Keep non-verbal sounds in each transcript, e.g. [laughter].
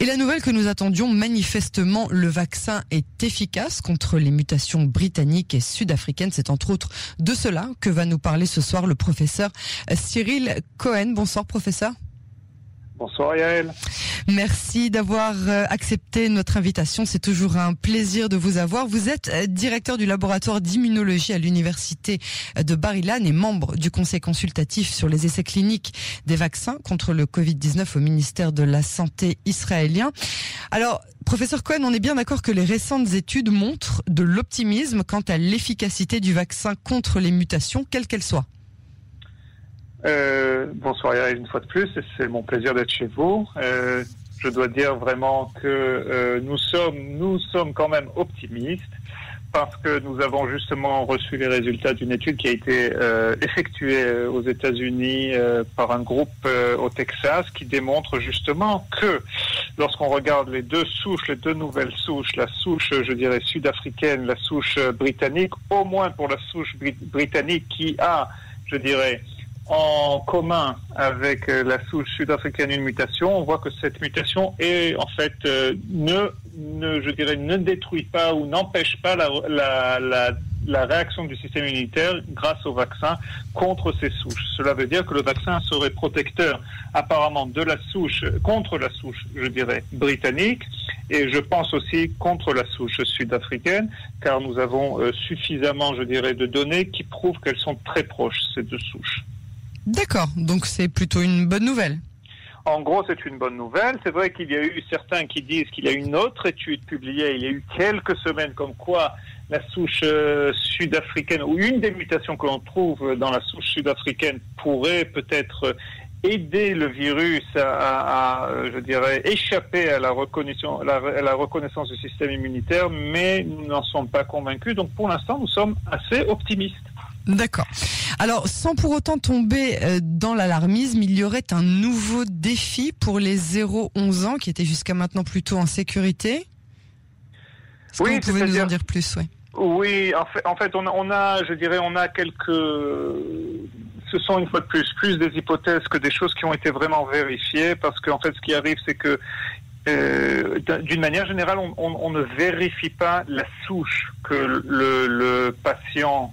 Et la nouvelle que nous attendions, manifestement, le vaccin est efficace contre les mutations britanniques et sud-africaines. C'est entre autres de cela que va nous parler ce soir le professeur Cyril Cohen. Bonsoir professeur. Bonsoir Yael. Merci d'avoir euh, accepté notre invitation. C'est toujours un plaisir de vous avoir. Vous êtes euh, directeur du laboratoire d'immunologie à l'université euh, de Barilan et membre du conseil consultatif sur les essais cliniques des vaccins contre le Covid-19 au ministère de la Santé israélien. Alors, professeur Cohen, on est bien d'accord que les récentes études montrent de l'optimisme quant à l'efficacité du vaccin contre les mutations, quelles qu'elles soient. Euh, bonsoir Yael une fois de plus, c'est mon plaisir d'être chez vous. Euh, je dois dire vraiment que euh, nous sommes nous sommes quand même optimistes parce que nous avons justement reçu les résultats d'une étude qui a été euh, effectuée euh, aux États-Unis euh, par un groupe au Texas qui démontre justement que lorsqu'on regarde les deux souches, les deux nouvelles souches, la souche, je dirais, sud-africaine, la souche britannique, au moins pour la souche britannique qui a, je dirais, en commun avec euh, la souche sud-africaine une mutation, on voit que cette mutation est en fait euh, ne, ne, je dirais, ne détruit pas ou n'empêche pas la, la, la, la, réaction du système immunitaire grâce au vaccin contre ces souches. Cela veut dire que le vaccin serait protecteur apparemment de la souche contre la souche, je dirais, britannique et je pense aussi contre la souche sud-africaine car nous avons euh, suffisamment, je dirais, de données qui prouvent qu'elles sont très proches ces deux souches. D'accord, donc c'est plutôt une bonne nouvelle. En gros, c'est une bonne nouvelle. C'est vrai qu'il y a eu certains qui disent qu'il y a une autre étude publiée il y a eu quelques semaines comme quoi la souche euh, sud-africaine ou une des mutations que l'on trouve dans la souche sud-africaine pourrait peut-être aider le virus à, je dirais, échapper à la reconnaissance, la reconnaissance du système immunitaire, mais nous n'en sommes pas convaincus. Donc pour l'instant, nous sommes assez optimistes. D'accord. Alors, sans pour autant tomber euh, dans l'alarmisme, il y aurait un nouveau défi pour les 0-11 ans qui étaient jusqu'à maintenant plutôt en sécurité. Est-ce oui, que vous pouvez nous en dire plus Oui, oui en fait, en fait on, a, on a, je dirais, on a quelques... Ce sont une fois de plus plus des hypothèses que des choses qui ont été vraiment vérifiées, parce qu'en fait, ce qui arrive, c'est que euh, d'une manière générale, on, ne vérifie pas la souche que le, le patient,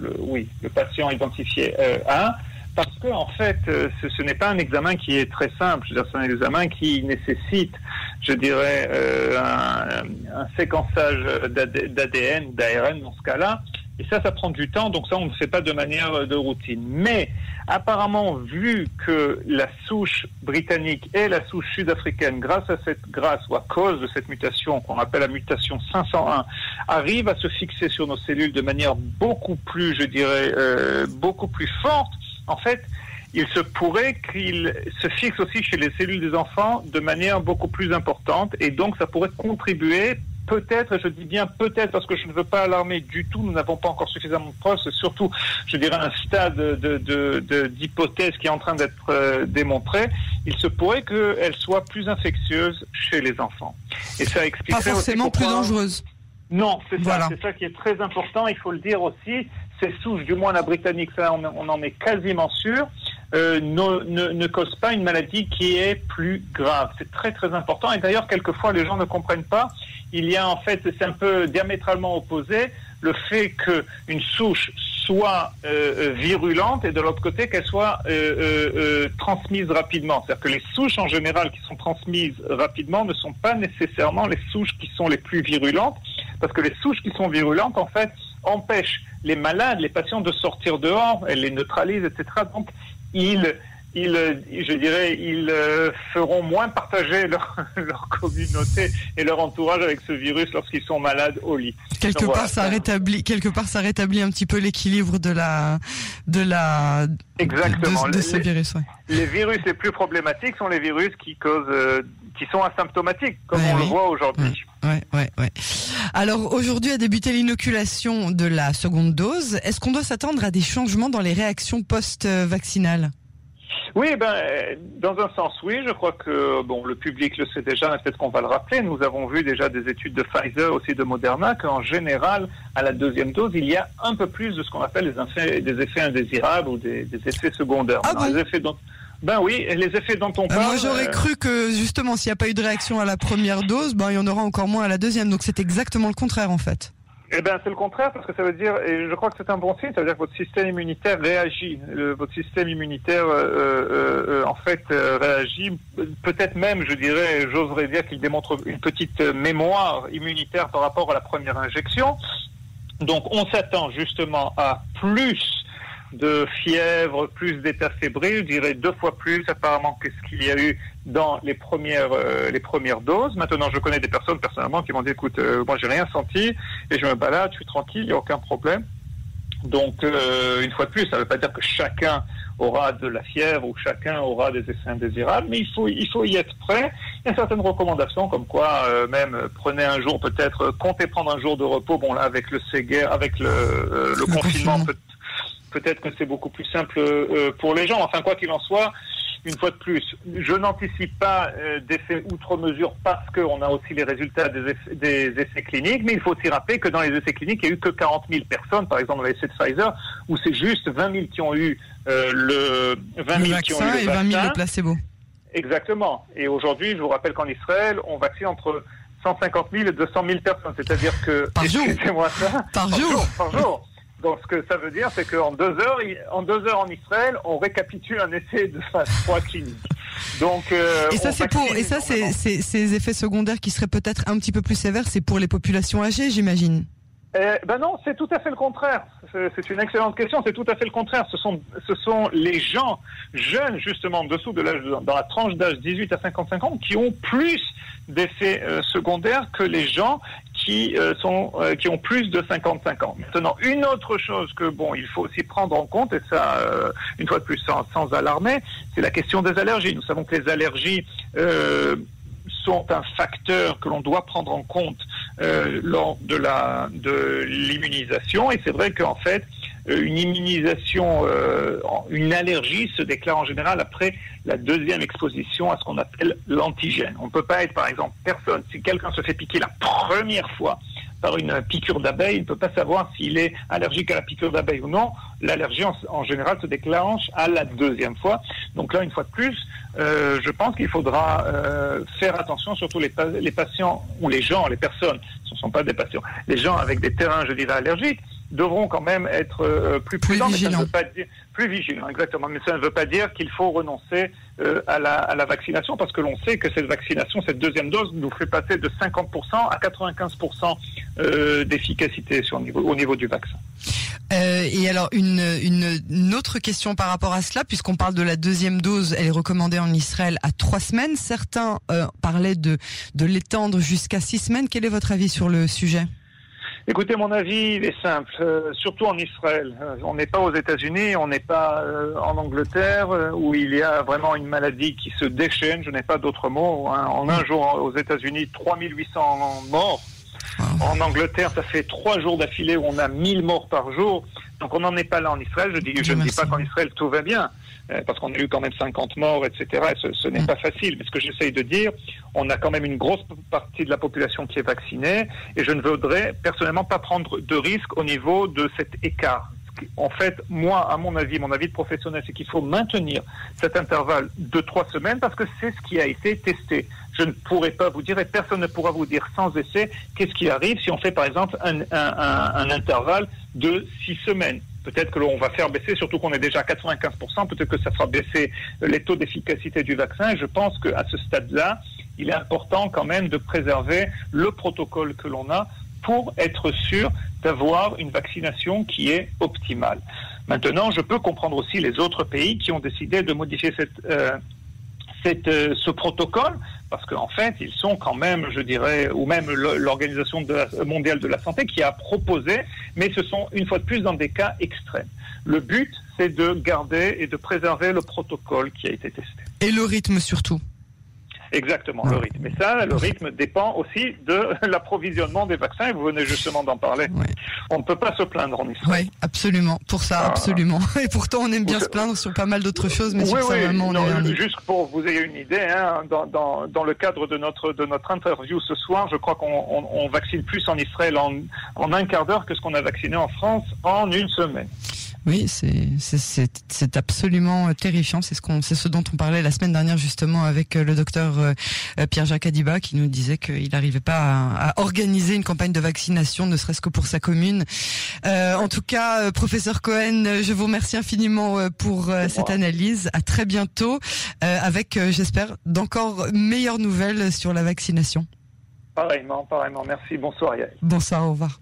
le, oui, le patient identifié euh, a, parce que en fait, euh, ce, n'est pas un examen qui est très simple. C'est un examen qui nécessite, je dirais, un, un, séquençage d'ADN d'ARN dans ce cas-là. Et ça, ça prend du temps, donc ça, on ne fait pas de manière de routine. Mais apparemment, vu que la souche britannique et la souche sud-africaine, grâce à cette grâce ou à cause de cette mutation qu'on appelle la mutation 501, arrivent à se fixer sur nos cellules de manière beaucoup plus, je dirais, euh, beaucoup plus forte, en fait, il se pourrait qu'il se fixe aussi chez les cellules des enfants de manière beaucoup plus importante et donc ça pourrait contribuer peut-être, et je dis bien peut-être parce que je ne veux pas alarmer du tout, nous n'avons pas encore suffisamment de preuves, c'est surtout, je dirais, un stade d'hypothèse qui est en train d'être euh, démontré, il se pourrait qu'elle soit plus infectieuse chez les enfants. Et ça explique Pas forcément plus dangereuse. Non, c'est ça, c'est ça qui est très important, il faut le dire aussi, ces souches, du moins la britannique, ça on, on en est quasiment sûr, euh, ne, ne, ne, cause pas une maladie qui est plus grave. C'est très très important et d'ailleurs quelquefois les gens ne comprennent pas. Il y a en fait, c'est un peu diamétralement opposé, le fait qu'une souche soit euh, euh, virulente et de l'autre côté qu'elle soit euh, euh, transmise rapidement. C'est-à-dire que les souches en général qui sont transmises rapidement ne sont pas nécessairement les souches qui sont les plus virulentes parce que les souches qui sont virulentes en fait empêchent les malades, les patients de sortir dehors, elles les neutralisent, etc. Donc ils, ils, je dirais, ils euh, feront moins partager leur, [laughs] leur, communauté et leur entourage avec ce virus lorsqu'ils sont malades au lit. Quelque part, ça rétablit, quelque part, ça rétablit un petit peu l'équilibre de la, de la, Exactement. De, de ce virus. Ouais. Les virus les plus problématiques sont les virus qui causent, euh, qui sont asymptomatiques, comme ouais, on oui. le voit aujourd'hui. Ouais, ouais, ouais. Alors aujourd'hui a débuté l'inoculation de la seconde dose. Est-ce qu'on doit s'attendre à des changements dans les réactions post-vaccinales? Oui, ben, dans un sens, oui. Je crois que bon, le public le sait déjà, mais peut-être qu'on va le rappeler. Nous avons vu déjà des études de Pfizer, aussi de Moderna, qu'en général, à la deuxième dose, il y a un peu plus de ce qu'on appelle des effets, des effets indésirables ou des, des effets secondaires. Ah bon des effets dont, Ben oui, les effets dont on parle. moi, j'aurais cru que justement, s'il n'y a pas eu de réaction à la première dose, ben il y en aura encore moins à la deuxième. Donc c'est exactement le contraire en fait. Eh bien, c'est le contraire parce que ça veut dire, et je crois que c'est un bon signe, ça veut dire que votre système immunitaire réagit. votre système immunitaire, euh, euh, euh, en fait, réagit. Peut-être même, je dirais, j'oserais dire qu'il démontre une petite mémoire immunitaire par rapport à la première injection. Donc, on s'attend justement à plus de fièvre, plus d'état fébrile, je dirais deux fois plus apparemment que ce qu'il y a eu dans les premières euh, les premières doses. Maintenant, je connais des personnes personnellement qui m'ont dit écoute, euh, moi j'ai rien senti et je me balade, je suis tranquille, il n'y a aucun problème. Donc, euh, une fois de plus, ça ne veut pas dire que chacun aura de la fièvre ou chacun aura des effets indésirables, mais il faut, il faut y être prêt. Il y a certaines recommandations comme quoi, même prenez un jour peut-être, comptez prendre un jour de repos. Bon là, avec le séguer, avec le, le, confinement, peut peut-être que c'est beaucoup plus simple euh, pour les gens. Enfin, quoi qu'il en soit, une fois de plus, je n'anticipe pas euh, d'effets outre mesure parce qu'on a aussi les résultats des essais, cliniques, mais il faut aussi rappeler que dans les essais cliniques, il n'y a eu que 40 000 personnes, par exemple dans l'essai de Pfizer, où c'est juste 20 000 qui ont eu euh, le 20 000 qui ont eu le et 20 000 le placebo. Exactement. Et aujourd'hui, je vous rappelle qu'en Israël, on vaccine entre 150 000 et 200 000 personnes. C'est-à-dire que... Par jour ça. Par, jour. Par jour. Donc, ce que ça veut dire, c'est qu'en deux heures, en deux heures en Israël, on récapitule un essai de phase 3 clinique. Donc, euh, et ça, c'est pour, et ça, c'est, ces effets secondaires qui seraient peut-être un petit peu plus sévères, c'est pour les populations âgées, j'imagine. Euh, ben non, c'est tout à fait le contraire. C'est une excellente question. C'est tout à fait le contraire. Ce sont, ce sont les gens jeunes, justement, en dessous de l'âge, dans la tranche d'âge 18 à 55 ans, qui ont plus d'effets euh, secondaires que les gens qui euh, sont, qui ont plus de 55 ans. Maintenant, une autre chose que bon, il faut aussi prendre en compte, et ça, une fois de plus, sans, sans alarmer, c'est la question des allergies. Nous savons que les allergies sont un facteur que l'on doit prendre en compte euh, lors de la de l'immunisation. Et c'est vrai qu'en fait, euh, une immunisation, euh, une allergie se déclare en général après la deuxième exposition à ce qu'on appelle l'antigène. On ne peut pas être, par exemple, personne. Si quelqu'un se fait piquer la première fois par une piqûre d'abeille, il ne peut pas savoir s'il est allergique à la piqûre d'abeille ou non. L'allergie, en, général, se déclenche à la deuxième fois. Donc là, une fois de plus, euh, je pense qu'il faudra euh, faire attention, surtout les, les patients ou les gens, les personnes, ce ne sont pas des patients, les gens avec des terrains, je dirais, allergiques, devront quand même être euh, plus prudents, plus vigilants. pas dire, plus vigilants, exactement. Mais ça ne veut pas dire qu'il faut renoncer euh, à, la, à, la, vaccination, parce que l'on sait que cette vaccination, cette deuxième dose, nous fait passer de 50% à 95% euh, d'efficacité sur niveau, au niveau du vaccin. Euh, et alors une, une, une, autre question par rapport à cela, puisqu'on parle de la deuxième dose, elle est recommandée en Israël à trois semaines. Certains euh, parlaient de, de l'étendre jusqu'à six semaines. Quel est votre avis sur le sujet? Écoutez, mon avis, il est simple, euh, surtout en Israël. Euh, on n'est pas aux États-Unis, on n'est pas euh, en Angleterre, où il y a vraiment une maladie qui se déchaîne, je n'ai pas d'autre mot. Hein. En un jour, aux États-Unis, 3800 morts. En Angleterre, ça fait trois jours d'affilée où on a 1000 morts par jour. Donc on n'en est pas là en Israël. Je, dis, je ne dis pas qu'en Israël tout va bien. Euh, parce qu'on a eu quand même 50 morts, etc. ce, n'est mm. pas facile. Mais ce que j'essaye de dire, on a quand même une grosse partie de la population qui est vaccinée, et je ne voudrais personnellement pas prendre de risque au niveau de cet écart. En fait, moi, à mon avis, mon avis de professionnel, c'est qu'il faut maintenir cet intervalle de trois semaines parce que c'est ce qui a été testé. Je ne pourrais pas vous dire, et personne ne pourra vous dire sans essai, qu'est-ce qui arrive si on fait par exemple un, un intervalle de six semaines. Peut-être que l'on va faire baisser, surtout qu'on est déjà à 95%, peut-être que ça fera baisser les taux d'efficacité du vaccin. je pense qu'à ce stade-là, il est important quand même de préserver le protocole que l'on a pour être sûr d'avoir une vaccination qui est optimale. Maintenant, je peux comprendre aussi les autres pays qui ont décidé de modifier euh, euh, ce protocole parce qu'en fait, ils sont quand même, je dirais, ou même l'Organisation mondiale de la santé qui a proposé, mais ce sont une fois de plus dans des cas extrêmes. Le but, c'est de garder et de préserver le protocole qui a été testé. Et le rythme surtout? Exactement, le rythme. Et ça, le rythme dépend aussi de [laughs] l'approvisionnement des vaccins, et vous venez justement d'en parler. On ne peut pas se plaindre en Israël. Oui, absolument. Pour ça, ah. absolument. [laughs] Et pourtant, on aime bien se plaindre sur pas mal d'autres choses, mais sur ça, vraiment, on est Juste pour vous ayez une idée, hein, dans, dans, dans, le cadre de notre, de notre interview ce soir, je crois qu'on on, vaccine plus en Israël en, en un quart d'heure que ce qu'on a vacciné en France en une semaine. Oui, c'est absolument terrifiant. C'est ce qu'on, c'est ce dont on parlait la semaine dernière justement avec euh, le docteur euh, Pierre-Jacques Adiba qui nous disait qu'il n'arrivait pas à, à, organiser une campagne de vaccination, ne serait-ce que pour sa commune. Euh, en tout cas, euh, professeur Cohen, je vous remercie infiniment pour cette analyse. À très bientôt avec, j'espère, d'encore meilleures nouvelles sur la vaccination. Pareillement, pareillement. Merci. Bonsoir. Bonsoir. Au revoir.